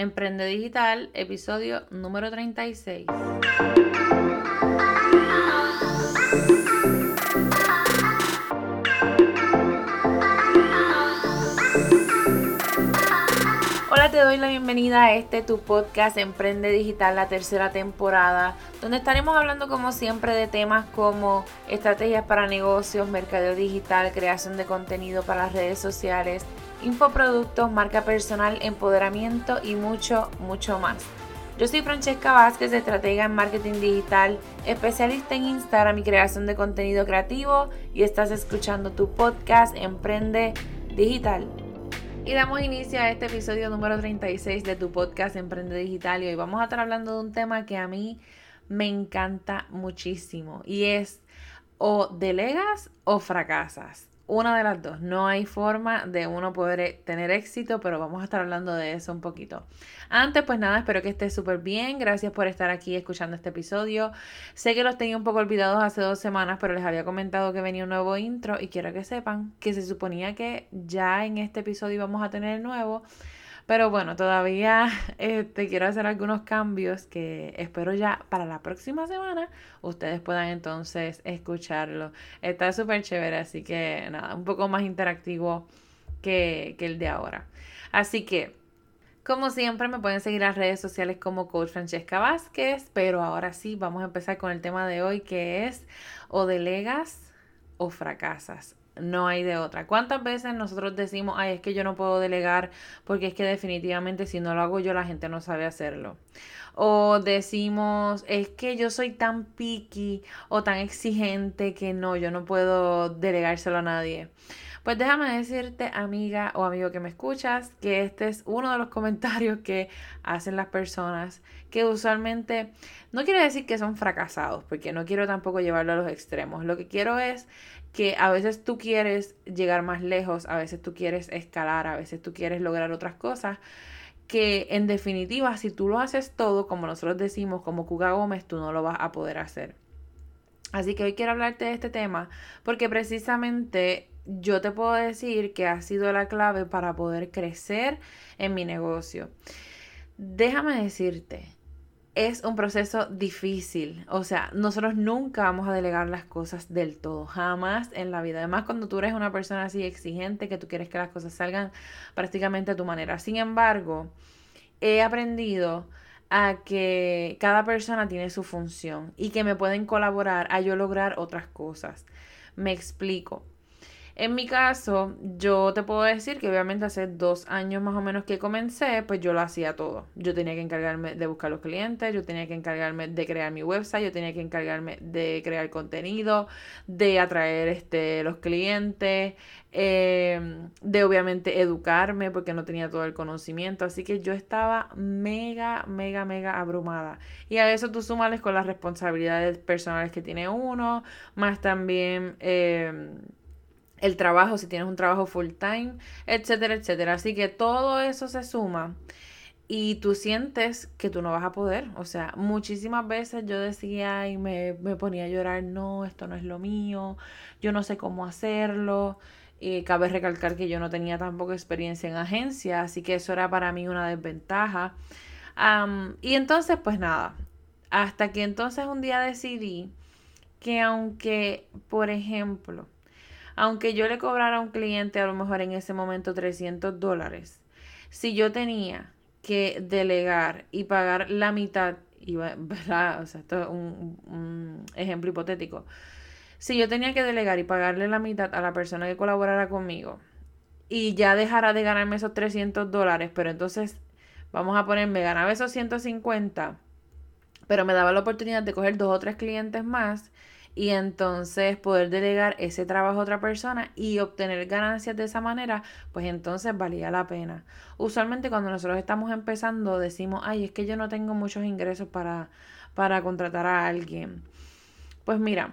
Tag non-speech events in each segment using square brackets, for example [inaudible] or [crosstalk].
Emprende Digital, episodio número 36. Doy la bienvenida a este tu podcast Emprende Digital, la tercera temporada, donde estaremos hablando como siempre de temas como estrategias para negocios, mercadeo digital, creación de contenido para las redes sociales, infoproductos, marca personal, empoderamiento y mucho, mucho más. Yo soy Francesca Vázquez, estratega en marketing digital, especialista en Instagram y creación de contenido creativo y estás escuchando tu podcast Emprende Digital. Y damos inicio a este episodio número 36 de tu podcast Emprende Digital. Y hoy vamos a estar hablando de un tema que a mí me encanta muchísimo. Y es o delegas o fracasas una de las dos. No hay forma de uno poder tener éxito, pero vamos a estar hablando de eso un poquito. Antes, pues nada, espero que estés súper bien. Gracias por estar aquí escuchando este episodio. Sé que los tenía un poco olvidados hace dos semanas, pero les había comentado que venía un nuevo intro y quiero que sepan que se suponía que ya en este episodio íbamos a tener el nuevo. Pero bueno, todavía [laughs] este, quiero hacer algunos cambios que espero ya para la próxima semana ustedes puedan entonces escucharlo. Está súper chévere, así que nada, un poco más interactivo que, que el de ahora. Así que, como siempre, me pueden seguir las redes sociales como Coach Francesca Vázquez, pero ahora sí, vamos a empezar con el tema de hoy que es o delegas o fracasas no hay de otra. ¿Cuántas veces nosotros decimos, ay, es que yo no puedo delegar porque es que definitivamente si no lo hago yo la gente no sabe hacerlo? O decimos, es que yo soy tan picky o tan exigente que no, yo no puedo delegárselo a nadie. Pues déjame decirte, amiga o amigo que me escuchas, que este es uno de los comentarios que hacen las personas que usualmente no quiere decir que son fracasados, porque no quiero tampoco llevarlo a los extremos. Lo que quiero es que a veces tú quieres llegar más lejos, a veces tú quieres escalar, a veces tú quieres lograr otras cosas, que en definitiva si tú lo haces todo, como nosotros decimos, como Cuga Gómez, tú no lo vas a poder hacer. Así que hoy quiero hablarte de este tema porque precisamente yo te puedo decir que ha sido la clave para poder crecer en mi negocio. Déjame decirte es un proceso difícil. O sea, nosotros nunca vamos a delegar las cosas del todo, jamás en la vida. Además, cuando tú eres una persona así exigente, que tú quieres que las cosas salgan prácticamente a tu manera. Sin embargo, he aprendido a que cada persona tiene su función y que me pueden colaborar a yo lograr otras cosas. Me explico. En mi caso, yo te puedo decir que obviamente hace dos años más o menos que comencé, pues yo lo hacía todo. Yo tenía que encargarme de buscar los clientes, yo tenía que encargarme de crear mi website, yo tenía que encargarme de crear contenido, de atraer este, los clientes, em, de obviamente educarme porque no tenía todo el conocimiento. Así que yo estaba mega, mega, mega abrumada. Y a eso tú sumales con las responsabilidades personales que tiene uno, más también... Eh, el trabajo, si tienes un trabajo full time, etcétera, etcétera. Así que todo eso se suma y tú sientes que tú no vas a poder. O sea, muchísimas veces yo decía y me, me ponía a llorar, no, esto no es lo mío, yo no sé cómo hacerlo. Y cabe recalcar que yo no tenía tampoco experiencia en agencia, así que eso era para mí una desventaja. y entonces, pues nada, hasta que entonces un día decidí que aunque, por ejemplo, aunque yo le cobrara a un cliente a lo mejor en ese momento 300 dólares, si yo tenía que delegar y pagar la mitad, [laughs] ¿verdad? O sea, esto es un, un ejemplo hipotético. Si yo tenía que delegar y pagarle la mitad a la persona que colaborara conmigo y ya dejara de ganarme esos 300 dólares, pero entonces vamos a ponerme, ganaba esos 150, pero me daba la oportunidad de coger dos o tres clientes más y entonces poder delegar ese trabajo a otra persona y obtener ganancias de esa manera, pues entonces valía la pena. Usualmente cuando nosotros estamos empezando decimos, ay, es que yo no tengo muchos ingresos para, para contratar a alguien. Pues mira,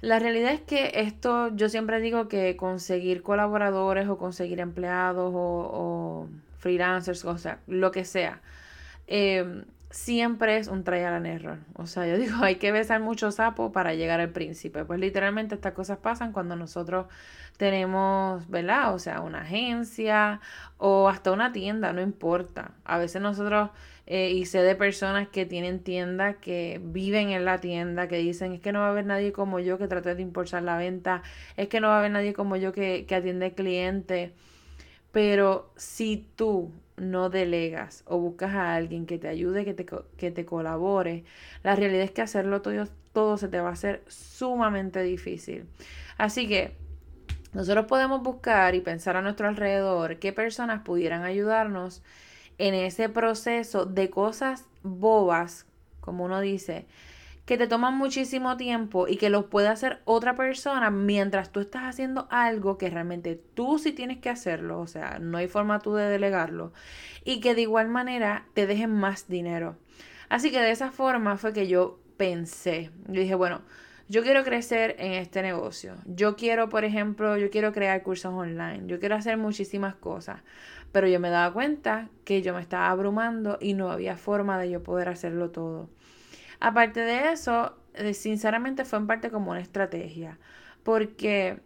la realidad es que esto, yo siempre digo que conseguir colaboradores o conseguir empleados o, freelancers, o sea, lo que sea, eh, siempre es un trial and error. O sea, yo [laughs] digo, hay que besar mucho sapo para llegar al príncipe. Pues literalmente estas cosas pasan cuando nosotros tenemos, ¿verdad? O sea, una agencia o hasta una tienda, no importa. A veces nosotros, eh, y sé de personas que tienen tiendas, que viven en la tienda, que dicen, es que no va a haber nadie como yo que trate de impulsar la venta, es que no va a haber nadie como yo que, que atiende cliente. Pero si tú no delegas o buscas a alguien que te ayude, que te, que te colabore, la realidad es que hacerlo todo, todo se te va a hacer sumamente difícil. Así que nosotros podemos buscar y pensar a nuestro alrededor qué personas pudieran ayudarnos en ese proceso de cosas bobas, como uno dice, que te toman muchísimo tiempo y que lo puede hacer otra persona mientras tú estás haciendo algo que realmente tú sí tienes que hacerlo, o sea, no hay forma tú de delegarlo, y que de igual manera te dejen más dinero. Así que de esa forma fue que yo pensé, yo dije, bueno, yo quiero crecer en este negocio. Yo quiero, por ejemplo, yo quiero crear cursos online. Yo quiero hacer muchísimas cosas. Pero yo me daba cuenta que yo me estaba abrumando y no había forma de yo poder hacerlo todo. Aparte de eso, eh, sinceramente fue en parte como una estrategia, porque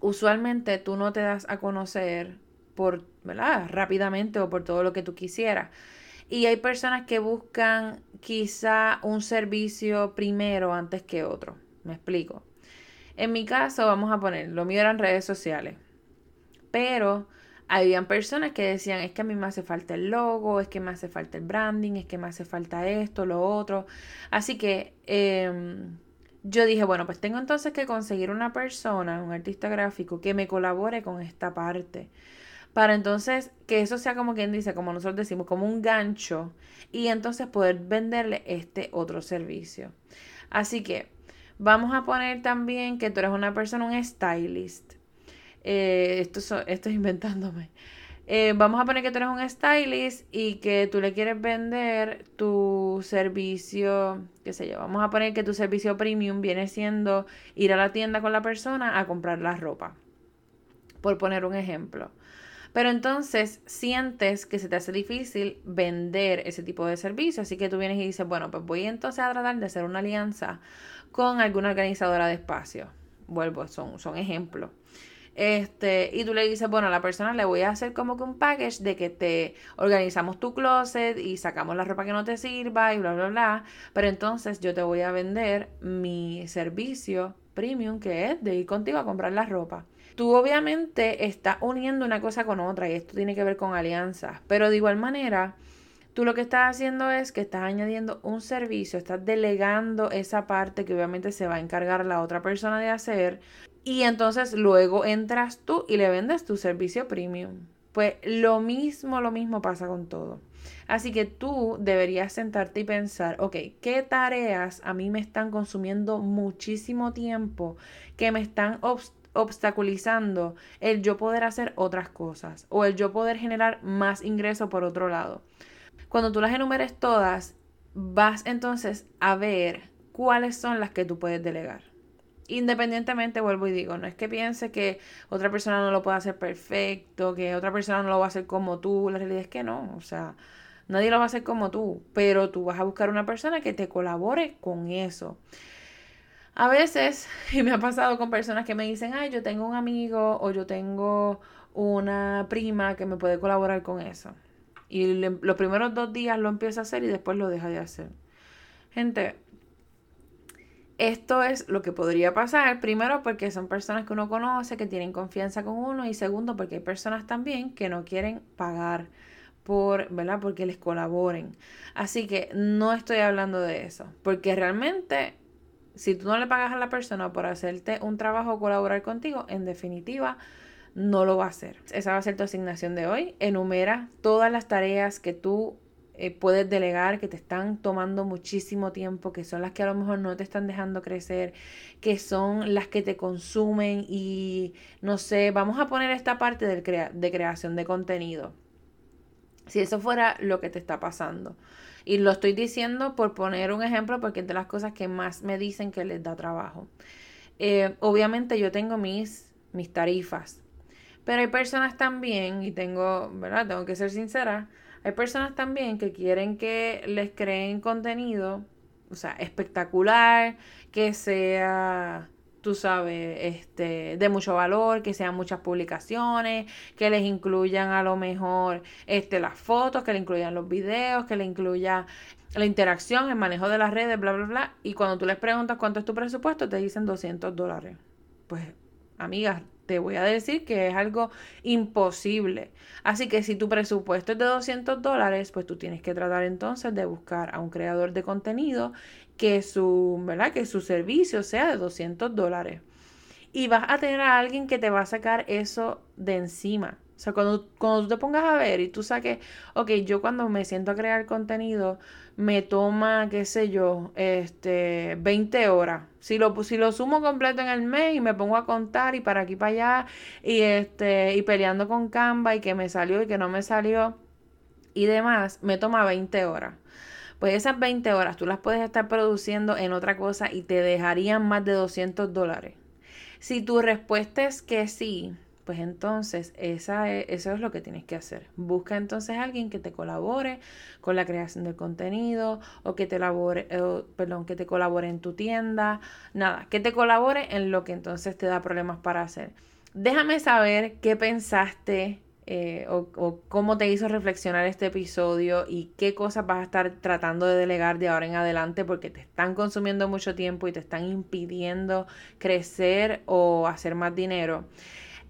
usualmente tú no te das a conocer por, ¿verdad? Rápidamente o por todo lo que tú quisieras. Y hay personas que buscan quizá un servicio primero antes que otro. Me explico. En mi caso, vamos a poner, lo mío eran redes sociales. Pero habían personas que decían, es que a mí me hace falta el logo, es que me hace falta el branding, es que me hace falta esto, lo otro. Así que em, yo dije, bueno, pues tengo entonces que conseguir una persona, un artista gráfico, que me colabore con esta parte. Para entonces que eso sea como quien dice, como nosotros decimos, como un gancho y entonces poder venderle este otro servicio. Así que vamos a poner también que tú eres una persona, un stylist eh, esto, es inventándome. Eh, vamos a poner que tú eres un stylist y que tú le quieres vender tu servicio, qué sé yo, vamos a poner que tu servicio premium viene siendo ir a la tienda con la persona a comprar la ropa, por poner un ejemplo. Pero entonces sientes que se te hace difícil vender ese tipo de servicio, así que tú vienes y dices, bueno, pues voy entonces a tratar de hacer una alianza con alguna organizadora de espacio. Vuelvo, son, son ejemplos. Este, y tú le dices, bueno, a la persona le voy a hacer como que un package de que te organizamos tu closet y sacamos la ropa que no te sirva y bla, bla, bla. Pero entonces yo te voy a vender mi servicio premium que es de ir contigo a comprar la ropa. Tú obviamente estás uniendo una cosa con otra y esto tiene que ver con alianzas, pero de igual manera, tú lo que estás haciendo es que estás añadiendo un servicio, estás delegando esa parte que obviamente se va a encargar la otra persona de hacer y entonces luego entras tú y le vendes tu servicio premium. Pues lo mismo, lo mismo pasa con todo. Así que tú deberías sentarte y pensar, ok, ¿qué tareas a mí me están consumiendo muchísimo tiempo que me están obstaculizando el yo poder hacer otras cosas o el yo poder generar más ingreso por otro lado? Cuando tú las enumeres todas, vas entonces a ver cuáles son las que tú puedes delegar. Independientemente, vuelvo y digo, no es que piense que otra persona no lo puede hacer perfecto, que otra persona no lo va a hacer como tú, la realidad es que no, o sea, nadie lo va a hacer como tú, pero tú vas a buscar una persona que te colabore con eso. A veces, [laughs] y me ha pasado con personas que me dicen, ay, yo tengo un amigo o yo tengo una prima que me puede colaborar con eso. Y los primeros dos días lo empieza a hacer y después lo deja de hacer. Gente, esto es lo que podría pasar, primero porque son personas que uno conoce, que tienen confianza con uno y segundo porque hay personas también que no quieren pagar por, ¿verdad? Porque les colaboren. Así que no estoy hablando de eso, porque realmente si tú no le pagas a la persona por hacerte un trabajo o colaborar contigo, en definitiva no lo va a hacer. Esa va a ser tu asignación de hoy. Enumera todas las tareas que tú eh, puedes delegar, que te están tomando muchísimo tiempo, que son las que a lo mejor no te están dejando crecer, que son las que te consumen y no sé, vamos a poner esta parte del de creación de contenido. Si eso fuera lo que te está pasando. Y lo estoy diciendo por poner un ejemplo porque es de las cosas que más me dicen que les da trabajo. Eh, obviamente yo tengo mis, mis tarifas, pero hay personas también, y tengo, ¿verdad? Tengo que ser sincera, Hay personas también que quieren que les creen contenido, o sea, espectacular, que sea tú sabes, este, de mucho valor, que sean muchas publicaciones, que les incluyan a lo mejor este, las fotos, que le incluyan los videos, que le incluya la interacción, el manejo de las redes, bla, bla, bla. Y cuando tú les preguntas cuánto es tu presupuesto, te dicen 200 dólares. Pues, amigas, te voy a decir que es algo imposible. Así que si tu presupuesto es de 200 dólares, pues tú tienes que tratar entonces de buscar a un creador de contenido que su, ¿verdad? Que su servicio sea de 200 dólares. Y vas a tener a alguien que te va a sacar eso de encima. O sea, cuando, cuando tú te pongas a ver y tú saques, ok, yo cuando me siento a crear contenido, me toma, qué sé yo, este, 20 horas. Si lo, si lo sumo completo en el mes y me pongo a contar y para aquí para allá y, este, y peleando con Canva y que me salió y que no me salió y demás, me toma 20 horas. Pues esas 20 horas tú las puedes estar produciendo en otra cosa y te dejarían más de 200 dólares. Si tu respuesta es que sí, pues entonces esa eso es lo que tienes que hacer. Busca entonces a alguien que te colabore con la creación del contenido o que te labore, perdón, que te colabore en tu tienda, nada, que te colabore en lo que entonces te da problemas para hacer. Déjame saber qué pensaste eh, o, cómo te hizo reflexionar este episodio y qué cosas vas a estar tratando de delegar de ahora en adelante porque te están consumiendo mucho tiempo y te están impidiendo crecer o hacer más dinero.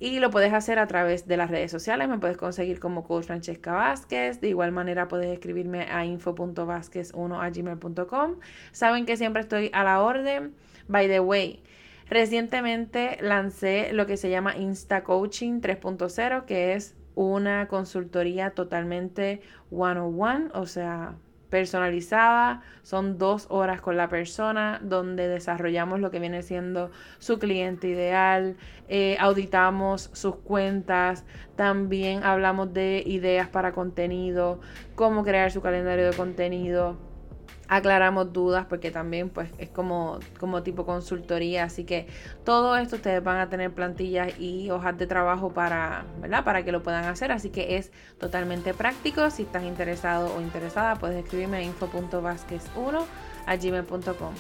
Y lo puedes hacer a través de las redes sociales. Me puedes conseguir como Coach Francesca Vázquez. De igual manera puedes escribirme a info.vázquez1 gmail.com. Saben que siempre estoy a la orden. By the way, recientemente lancé lo que se llama Insta Coaching 3.0, que es una consultoría totalmente one-on-one, o sea, personalizada. Son dos horas con la persona donde desarrollamos lo que viene siendo su cliente ideal, eh, auditamos sus cuentas, también hablamos de ideas para contenido, cómo crear su calendario de contenido aclaramos dudas porque también pues es como, como tipo consultoría así que todo esto ustedes van a tener plantillas y hojas de trabajo para ¿verdad? para que lo puedan hacer así que es totalmente práctico si están interesados o interesada puedes escribirme a info.vasquez1 a gmail.com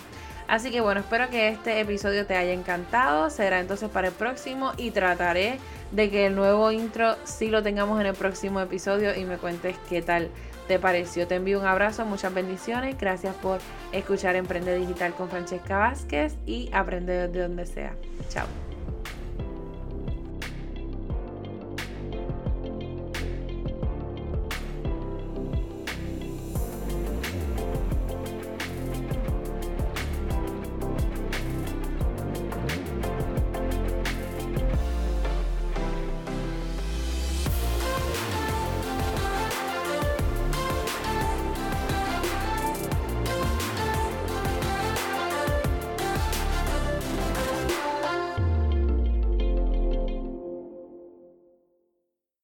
así que bueno espero que este episodio te haya encantado será entonces para el próximo y trataré de que el nuevo intro sí lo tengamos en el próximo episodio y me cuentes qué tal te pareció. Te envío un abrazo, muchas bendiciones. Gracias por escuchar Emprende Digital con Francesca Vázquez y aprende de donde sea. Chao.